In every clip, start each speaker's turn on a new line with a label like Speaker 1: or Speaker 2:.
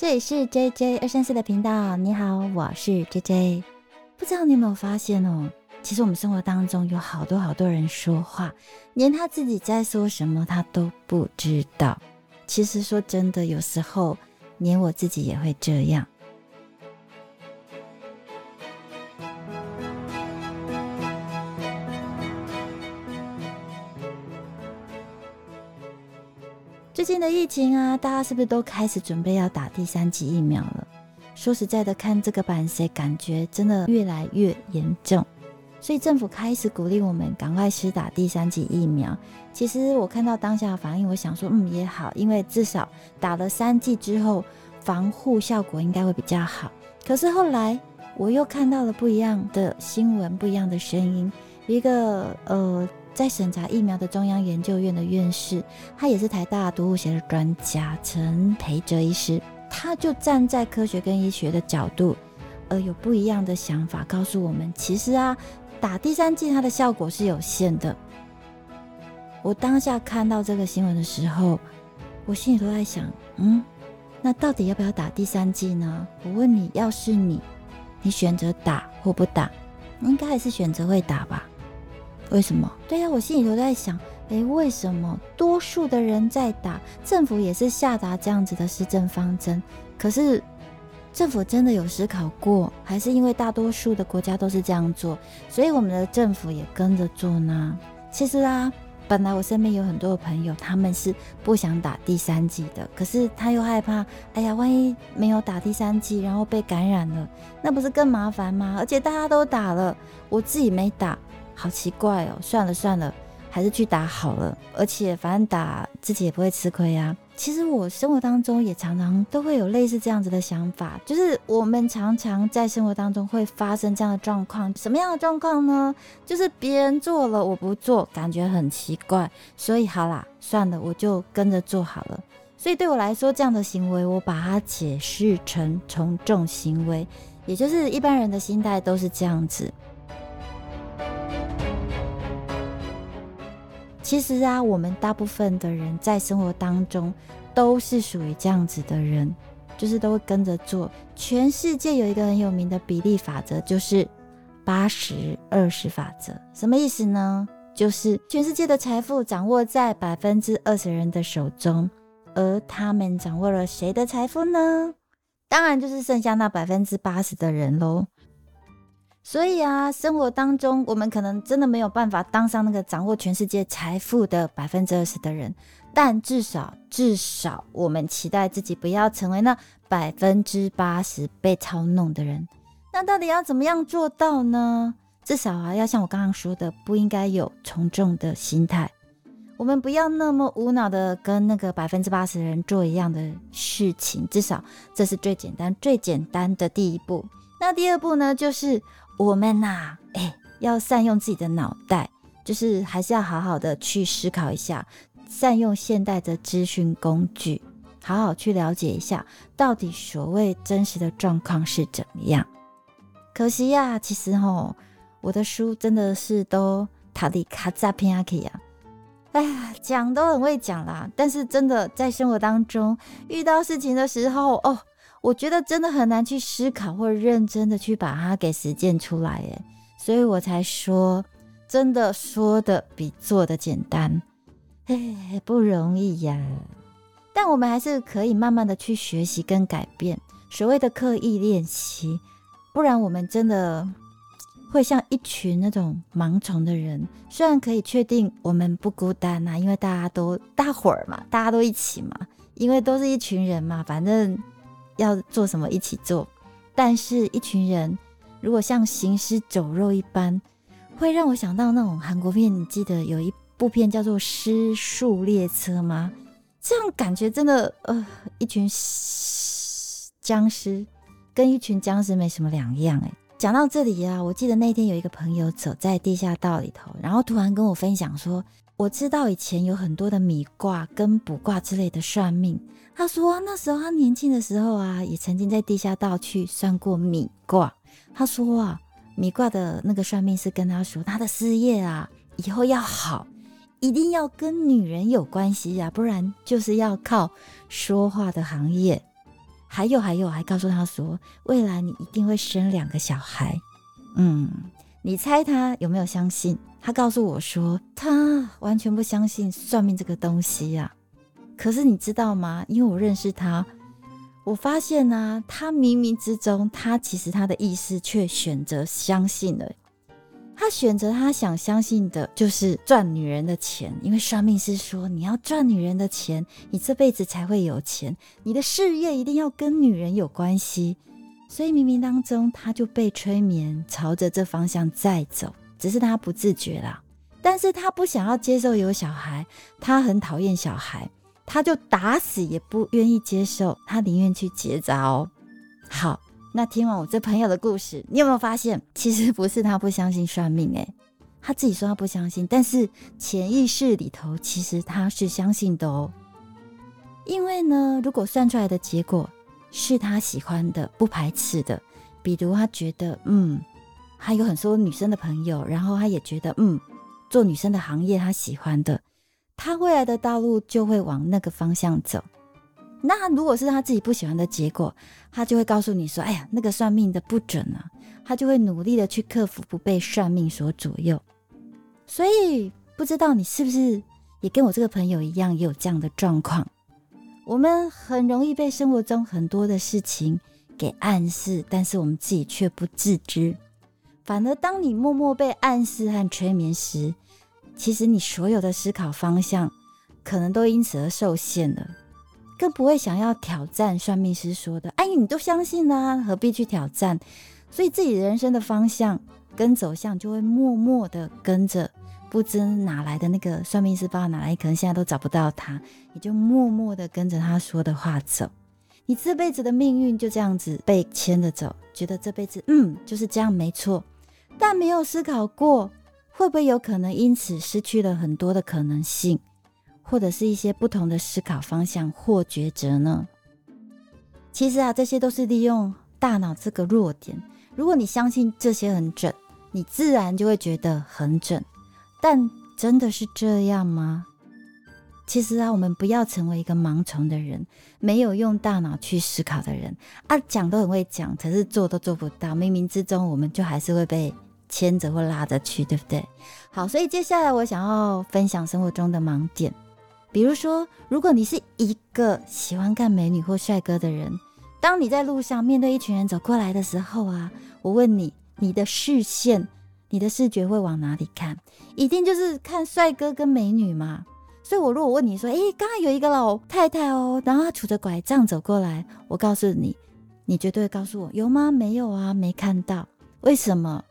Speaker 1: 这里是 J J 二三四的频道，你好，我是 J J。不知道你有没有发现哦？其实我们生活当中有好多好多人说话，连他自己在说什么他都不知道。其实说真的，有时候连我自己也会这样。最近的疫情啊，大家是不是都开始准备要打第三剂疫苗了？说实在的，看这个版谁感觉真的越来越严重，所以政府开始鼓励我们赶快施打第三剂疫苗。其实我看到当下的反应，我想说，嗯，也好，因为至少打了三剂之后，防护效果应该会比较好。可是后来我又看到了不一样的新闻，不一样的声音，一个呃。在审查疫苗的中央研究院的院士，他也是台大毒物学的专家陈培哲医师，他就站在科学跟医学的角度，呃，有不一样的想法，告诉我们，其实啊，打第三剂它的效果是有限的。我当下看到这个新闻的时候，我心里都在想，嗯，那到底要不要打第三剂呢？我问你，要是你，你选择打或不打，应该还是选择会打吧？为什么？对呀，我心里都在想，诶，为什么多数的人在打，政府也是下达这样子的施政方针，可是政府真的有思考过，还是因为大多数的国家都是这样做，所以我们的政府也跟着做呢？其实啊，本来我身边有很多的朋友，他们是不想打第三剂的，可是他又害怕，哎呀，万一没有打第三剂，然后被感染了，那不是更麻烦吗？而且大家都打了，我自己没打。好奇怪哦，算了算了，还是去打好了。而且反正打自己也不会吃亏啊。其实我生活当中也常常都会有类似这样子的想法，就是我们常常在生活当中会发生这样的状况。什么样的状况呢？就是别人做了我不做，感觉很奇怪，所以好啦，算了，我就跟着做好了。所以对我来说，这样的行为我把它解释成从众行为，也就是一般人的心态都是这样子。其实啊，我们大部分的人在生活当中都是属于这样子的人，就是都会跟着做。全世界有一个很有名的比例法则，就是八十二十法则。什么意思呢？就是全世界的财富掌握在百分之二十人的手中，而他们掌握了谁的财富呢？当然就是剩下那百分之八十的人喽。所以啊，生活当中我们可能真的没有办法当上那个掌握全世界财富的百分之二十的人，但至少至少我们期待自己不要成为那百分之八十被操弄的人。那到底要怎么样做到呢？至少啊，要像我刚刚说的，不应该有从众的心态。我们不要那么无脑的跟那个百分之八十的人做一样的事情。至少这是最简单、最简单的第一步。那第二步呢，就是。我们呐，哎，要善用自己的脑袋，就是还是要好好的去思考一下，善用现代的资讯工具，好好去了解一下，到底所谓真实的状况是怎么样。可惜呀，其实吼，我的书真的是都塔里卡扎片阿克呀，哎呀，讲都很会讲啦，但是真的在生活当中遇到事情的时候，哦。我觉得真的很难去思考或认真的去把它给实践出来，诶，所以我才说，真的说的比做的简单，哎，不容易呀。但我们还是可以慢慢的去学习跟改变，所谓的刻意练习，不然我们真的会像一群那种盲从的人。虽然可以确定我们不孤单呐，因为大家都大伙儿嘛，大家都一起嘛，因为都是一群人嘛，反正。要做什么一起做，但是一群人如果像行尸走肉一般，会让我想到那种韩国片。你记得有一部片叫做《失速列车》吗？这样感觉真的，呃，一群僵尸跟一群僵尸没什么两样。哎，讲到这里啊，我记得那天有一个朋友走在地下道里头，然后突然跟我分享说。我知道以前有很多的米卦跟卜卦之类的算命。他说那时候他年轻的时候啊，也曾经在地下道去算过米卦。他说啊，米卦的那个算命师跟他说，他的事业啊以后要好，一定要跟女人有关系呀，不然就是要靠说话的行业。还有还有，还告诉他说，未来你一定会生两个小孩。嗯，你猜他有没有相信？他告诉我说，他完全不相信算命这个东西呀。可是你知道吗？因为我认识他，我发现呢，他冥冥之中，他其实他的意识却选择相信了。他选择他想相信的就是赚女人的钱，因为算命师说你要赚女人的钱，你这辈子才会有钱，你的事业一定要跟女人有关系。所以冥冥当中他就被催眠，朝着这方向在走，只是他不自觉啦。但是他不想要接受有小孩，他很讨厌小孩，他就打死也不愿意接受，他宁愿去结扎哦。好。那听完我这朋友的故事，你有没有发现，其实不是他不相信算命，诶，他自己说他不相信，但是潜意识里头其实他是相信的哦。因为呢，如果算出来的结果是他喜欢的、不排斥的，比如他觉得，嗯，他有很多女生的朋友，然后他也觉得，嗯，做女生的行业他喜欢的，他未来的道路就会往那个方向走。那如果是他自己不喜欢的结果，他就会告诉你说：“哎呀，那个算命的不准啊！”他就会努力的去克服不被算命所左右。所以不知道你是不是也跟我这个朋友一样，也有这样的状况？我们很容易被生活中很多的事情给暗示，但是我们自己却不自知。反而当你默默被暗示和催眠时，其实你所有的思考方向可能都因此而受限了。更不会想要挑战算命师说的，哎，你都相信啦，何必去挑战？所以自己人生的方向跟走向就会默默的跟着，不知哪来的那个算命师，不知道哪来，可能现在都找不到他，也就默默的跟着他说的话走。你这辈子的命运就这样子被牵着走，觉得这辈子嗯就是这样没错，但没有思考过会不会有可能因此失去了很多的可能性。或者是一些不同的思考方向或抉择呢？其实啊，这些都是利用大脑这个弱点。如果你相信这些很准，你自然就会觉得很准。但真的是这样吗？其实啊，我们不要成为一个盲从的人，没有用大脑去思考的人啊，讲都很会讲，可是做都做不到。冥冥之中，我们就还是会被牵着或拉着去，对不对？好，所以接下来我想要分享生活中的盲点。比如说，如果你是一个喜欢看美女或帅哥的人，当你在路上面对一群人走过来的时候啊，我问你，你的视线、你的视觉会往哪里看？一定就是看帅哥跟美女嘛。所以，我如果问你说，诶，刚刚有一个老太太哦，然后她拄着拐杖走过来，我告诉你，你绝对会告诉我，有吗？没有啊，没看到。为什么？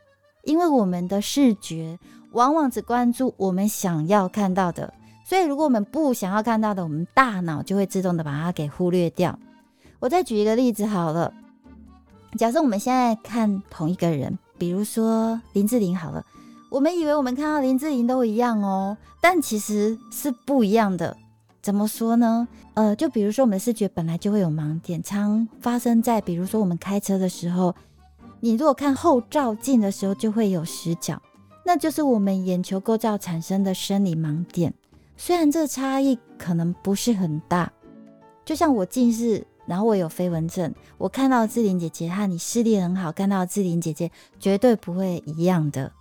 Speaker 1: 因为我们的视觉往往只关注我们想要看到的。所以，如果我们不想要看到的，我们大脑就会自动的把它给忽略掉。我再举一个例子好了，假设我们现在看同一个人，比如说林志玲好了，我们以为我们看到林志玲都一样哦，但其实是不一样的。怎么说呢？呃，就比如说我们的视觉本来就会有盲点，常发生在比如说我们开车的时候，你如果看后照镜的时候就会有死角，那就是我们眼球构造产生的生理盲点。虽然这差异可能不是很大，就像我近视，然后我有飞蚊症，我看到志玲姐姐和你视力很好看到志玲姐姐绝对不会一样的。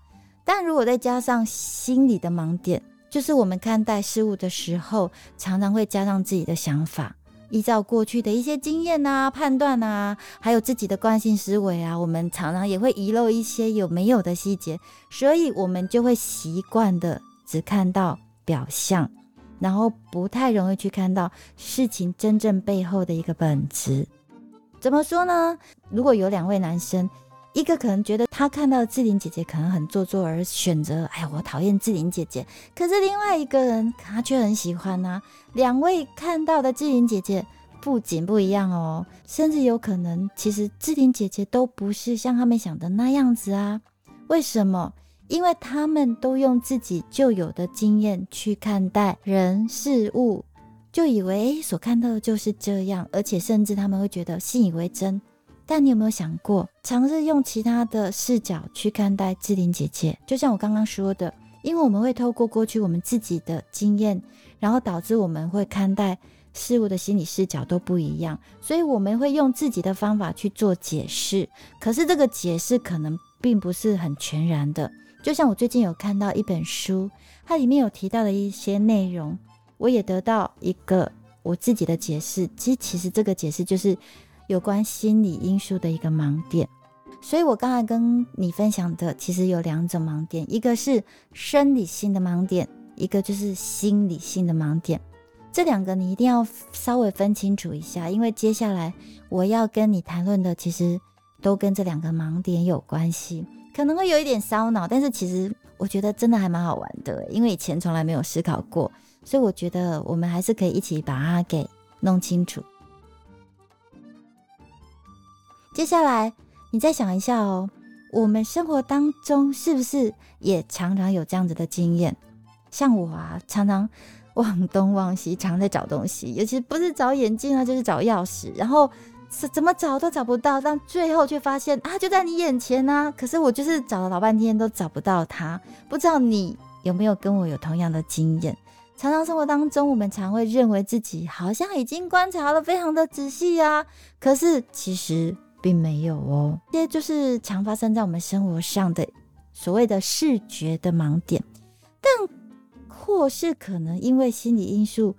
Speaker 1: 但如果再加上心理的盲点，就是我们看待事物的时候，常常会加上自己的想法，依照过去的一些经验啊、判断啊，还有自己的惯性思维啊，我们常常也会遗漏一些有没有的细节，所以我们就会习惯的只看到。表象，然后不太容易去看到事情真正背后的一个本质。怎么说呢？如果有两位男生，一个可能觉得他看到志玲姐姐可能很做作，而选择哎，我讨厌志玲姐姐。可是另外一个人他却很喜欢呢。两位看到的志玲姐姐不仅不一样哦，甚至有可能其实志玲姐姐都不是像他们想的那样子啊。为什么？因为他们都用自己旧有的经验去看待人事物，就以为所看到的就是这样，而且甚至他们会觉得信以为真。但你有没有想过，尝试用其他的视角去看待志玲姐姐？就像我刚刚说的，因为我们会透过过去我们自己的经验，然后导致我们会看待事物的心理视角都不一样，所以我们会用自己的方法去做解释。可是这个解释可能并不是很全然的。就像我最近有看到一本书，它里面有提到的一些内容，我也得到一个我自己的解释。其实，其实这个解释就是有关心理因素的一个盲点。所以我刚才跟你分享的，其实有两种盲点，一个是生理性的盲点，一个就是心理性的盲点。这两个你一定要稍微分清楚一下，因为接下来我要跟你谈论的，其实都跟这两个盲点有关系，可能会有一点烧脑，但是其实我觉得真的还蛮好玩的，因为以前从来没有思考过，所以我觉得我们还是可以一起把它给弄清楚。接下来。你再想一下哦，我们生活当中是不是也常常有这样子的经验？像我啊，常常忘东忘西，常在找东西，尤其不是找眼镜啊，就是找钥匙，然后怎么找都找不到，但最后却发现啊，就在你眼前呢。可是我就是找了老半天都找不到它。不知道你有没有跟我有同样的经验？常常生活当中，我们常会认为自己好像已经观察了非常的仔细啊，可是其实。并没有哦，这些就是常发生在我们生活上的所谓的视觉的盲点，但或是可能因为心理因素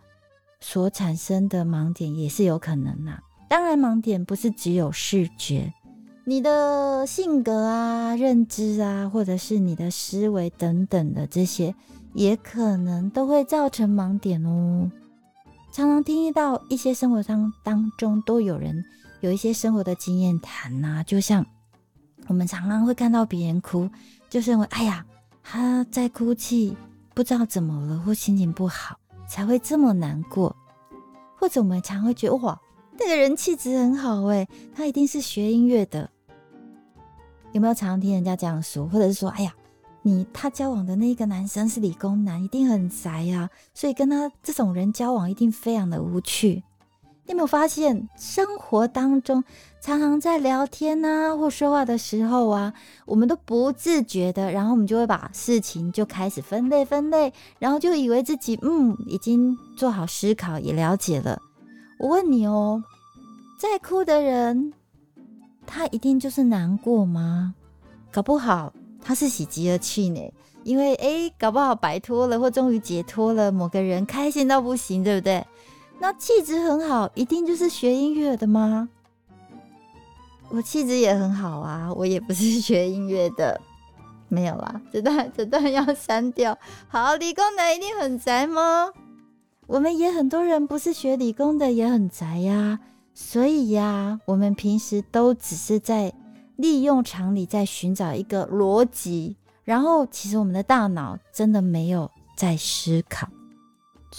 Speaker 1: 所产生的盲点也是有可能呐。当然，盲点不是只有视觉，你的性格啊、认知啊，或者是你的思维等等的这些，也可能都会造成盲点哦。常常听到一些生活上当中都有人。有一些生活的经验谈呐，就像我们常常会看到别人哭，就认为哎呀他在哭泣，不知道怎么了或心情不好才会这么难过，或者我们常会觉得哇那个人气质很好哎，他一定是学音乐的，有没有常常听人家这样说，或者是说哎呀你他交往的那个男生是理工男，一定很宅啊，所以跟他这种人交往一定非常的无趣。你有没有发现，生活当中常常在聊天啊或说话的时候啊，我们都不自觉的，然后我们就会把事情就开始分类分类，然后就以为自己嗯已经做好思考，也了解了。我问你哦，在哭的人，他一定就是难过吗？搞不好他是喜极而泣呢，因为诶，搞不好摆脱了或终于解脱了某个人，开心到不行，对不对？那气质很好，一定就是学音乐的吗？我气质也很好啊，我也不是学音乐的，没有啦，这段 这段要删掉。好，理工男一定很宅吗？我们也很多人不是学理工的，也很宅呀。所以呀，我们平时都只是在利用常理，在寻找一个逻辑，然后其实我们的大脑真的没有在思考。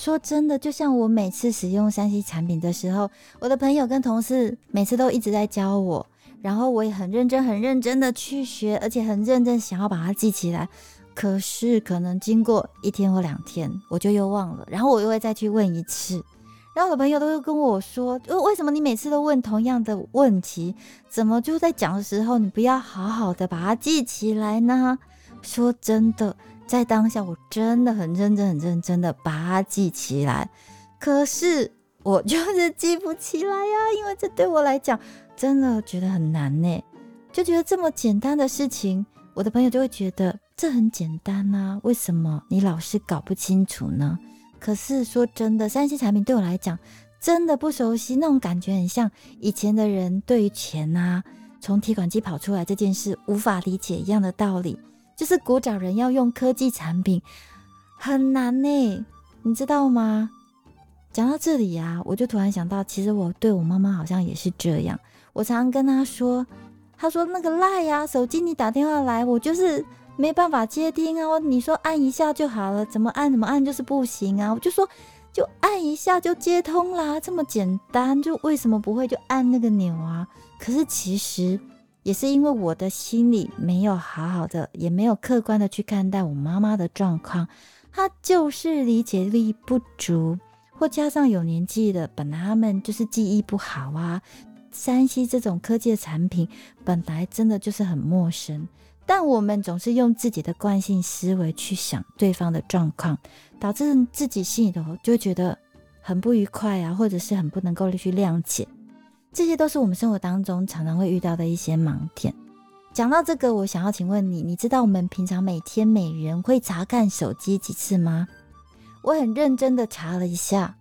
Speaker 1: 说真的，就像我每次使用三 C 产品的时候，我的朋友跟同事每次都一直在教我，然后我也很认真、很认真的去学，而且很认真想要把它记起来。可是可能经过一天或两天，我就又忘了，然后我又会再去问一次。然后我的朋友都会跟我说：“为什么你每次都问同样的问题？怎么就在讲的时候，你不要好好的把它记起来呢？”说真的。在当下，我真的很认真、很认真的把它记起来，可是我就是记不起来呀，因为这对我来讲真的觉得很难呢。就觉得这么简单的事情，我的朋友就会觉得这很简单啊，为什么你老是搞不清楚呢？可是说真的，三 C 产品对我来讲真的不熟悉，那种感觉很像以前的人对于钱啊，从提款机跑出来这件事无法理解一样的道理。就是古早人要用科技产品很难呢，你知道吗？讲到这里啊，我就突然想到，其实我对我妈妈好像也是这样。我常常跟她说，她说那个赖呀，手机你打电话来，我就是没办法接听啊。你说按一下就好了，怎么按怎么按就是不行啊。我就说就按一下就接通啦，这么简单，就为什么不会就按那个钮啊？可是其实。也是因为我的心里没有好好的，也没有客观的去看待我妈妈的状况，她就是理解力不足，或加上有年纪的，本来他们就是记忆不好啊。山西这种科技的产品本来真的就是很陌生，但我们总是用自己的惯性思维去想对方的状况，导致自己心里头就觉得很不愉快啊，或者是很不能够去谅解，这些都是我们生活当中常常会遇到的一些盲点。讲到这个，我想要请问你，你知道我们平常每天每人会查看手机几次吗？我很认真的查了一下，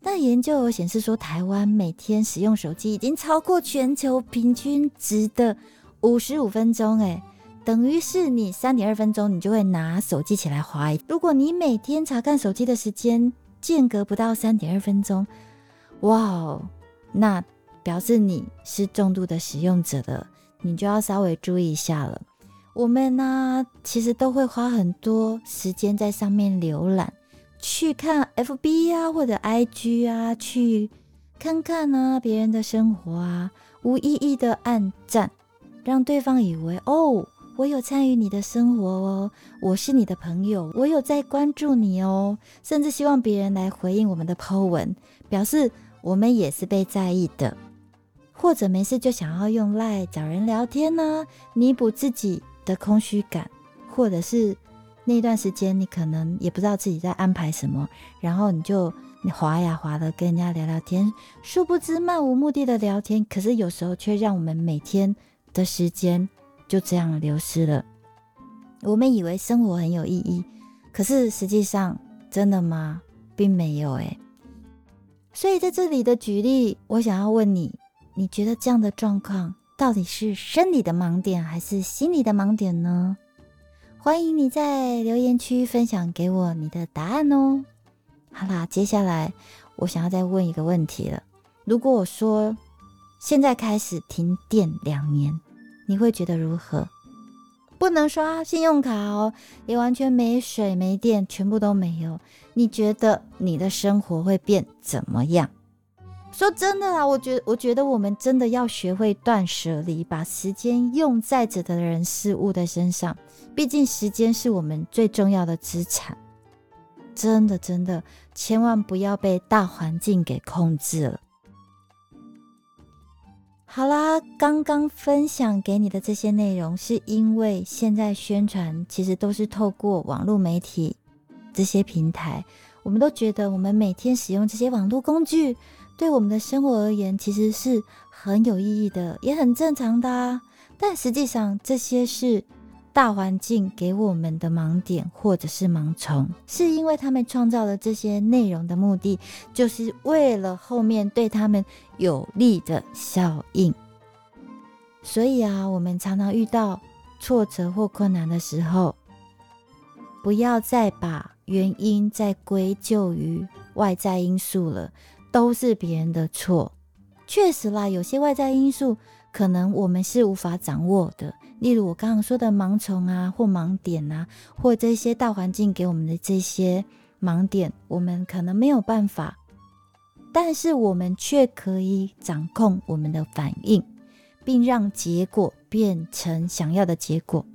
Speaker 1: 那研究有显示说，台湾每天使用手机已经超过全球平均值的五十五分钟，哎，等于是你三点二分钟你就会拿手机起来划。如果你每天查看手机的时间间隔不到三点二分钟，哇哦，那表示你是重度的使用者的。你就要稍微注意一下了。我们呢，其实都会花很多时间在上面浏览，去看 FB 啊或者 IG 啊，去看看啊别人的生活啊，无意义的暗赞，让对方以为哦，我有参与你的生活哦，我是你的朋友，我有在关注你哦，甚至希望别人来回应我们的 po 文，表示我们也是被在意的。或者没事就想要用赖找人聊天呢，弥补自己的空虚感，或者是那段时间你可能也不知道自己在安排什么，然后你就你滑呀滑的跟人家聊聊天，殊不知漫无目的的聊天，可是有时候却让我们每天的时间就这样流失了。我们以为生活很有意义，可是实际上真的吗？并没有诶。所以在这里的举例，我想要问你。你觉得这样的状况到底是生理的盲点还是心理的盲点呢？欢迎你在留言区分享给我你的答案哦。好啦，接下来我想要再问一个问题了。如果我说现在开始停电两年，你会觉得如何？不能刷信用卡哦，也完全没水没电，全部都没有。你觉得你的生活会变怎么样？说真的啦，我觉我觉得我们真的要学会断舍离，把时间用在值得人事物的身上。毕竟时间是我们最重要的资产。真的真的，千万不要被大环境给控制了。好啦，刚刚分享给你的这些内容，是因为现在宣传其实都是透过网络媒体这些平台，我们都觉得我们每天使用这些网络工具。对我们的生活而言，其实是很有意义的，也很正常的啊。但实际上，这些是大环境给我们的盲点或者是盲从，是因为他们创造了这些内容的目的，就是为了后面对他们有利的效应。所以啊，我们常常遇到挫折或困难的时候，不要再把原因再归咎于外在因素了。都是别人的错，确实啦，有些外在因素可能我们是无法掌握的，例如我刚刚说的盲从啊，或盲点啊，或这些大环境给我们的这些盲点，我们可能没有办法，但是我们却可以掌控我们的反应，并让结果变成想要的结果。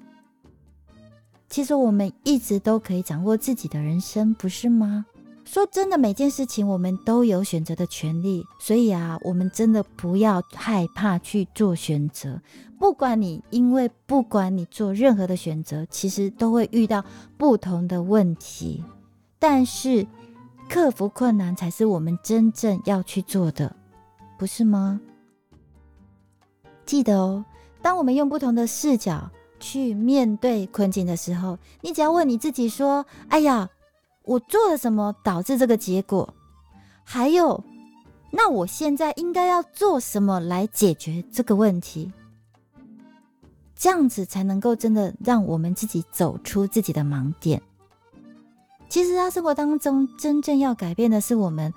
Speaker 1: 其实我们一直都可以掌握自己的人生，不是吗？说真的，每件事情我们都有选择的权利，所以啊，我们真的不要害怕去做选择。不管你因为不管你做任何的选择，其实都会遇到不同的问题。但是克服困难才是我们真正要去做的，不是吗？记得哦，当我们用不同的视角去面对困境的时候，你只要问你自己说：“哎呀。”我做了什么导致这个结果？还有，那我现在应该要做什么来解决这个问题？这样子才能够真的让我们自己走出自己的盲点。其实，他生活当中真正要改变的是我们，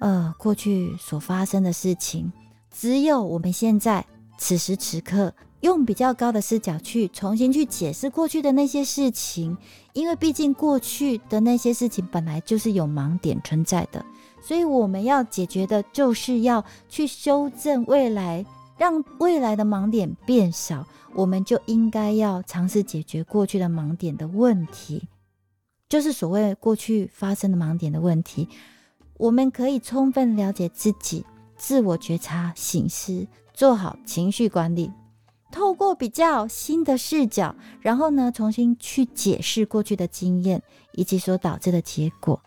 Speaker 1: 呃，过去所发生的事情。只有我们现在此时此刻。用比较高的视角去重新去解释过去的那些事情，因为毕竟过去的那些事情本来就是有盲点存在的，所以我们要解决的就是要去修正未来，让未来的盲点变少。我们就应该要尝试解决过去的盲点的问题，就是所谓过去发生的盲点的问题。我们可以充分了解自己，自我觉察、醒思，做好情绪管理。透过比较新的视角，然后呢，重新去解释过去的经验以及所导致的结果，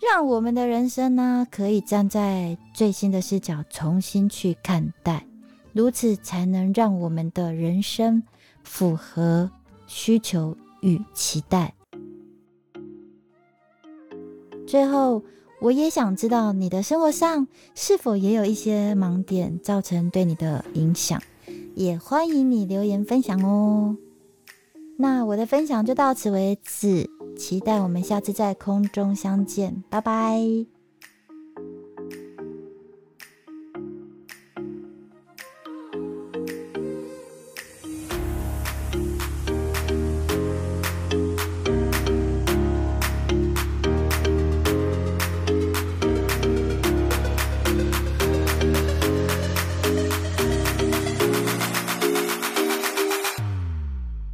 Speaker 1: 让我们的人生呢，可以站在最新的视角重新去看待，如此才能让我们的人生符合需求与期待。最后，我也想知道你的生活上是否也有一些盲点，造成对你的影响，也欢迎你留言分享哦。那我的分享就到此为止，期待我们下次在空中相见，拜拜。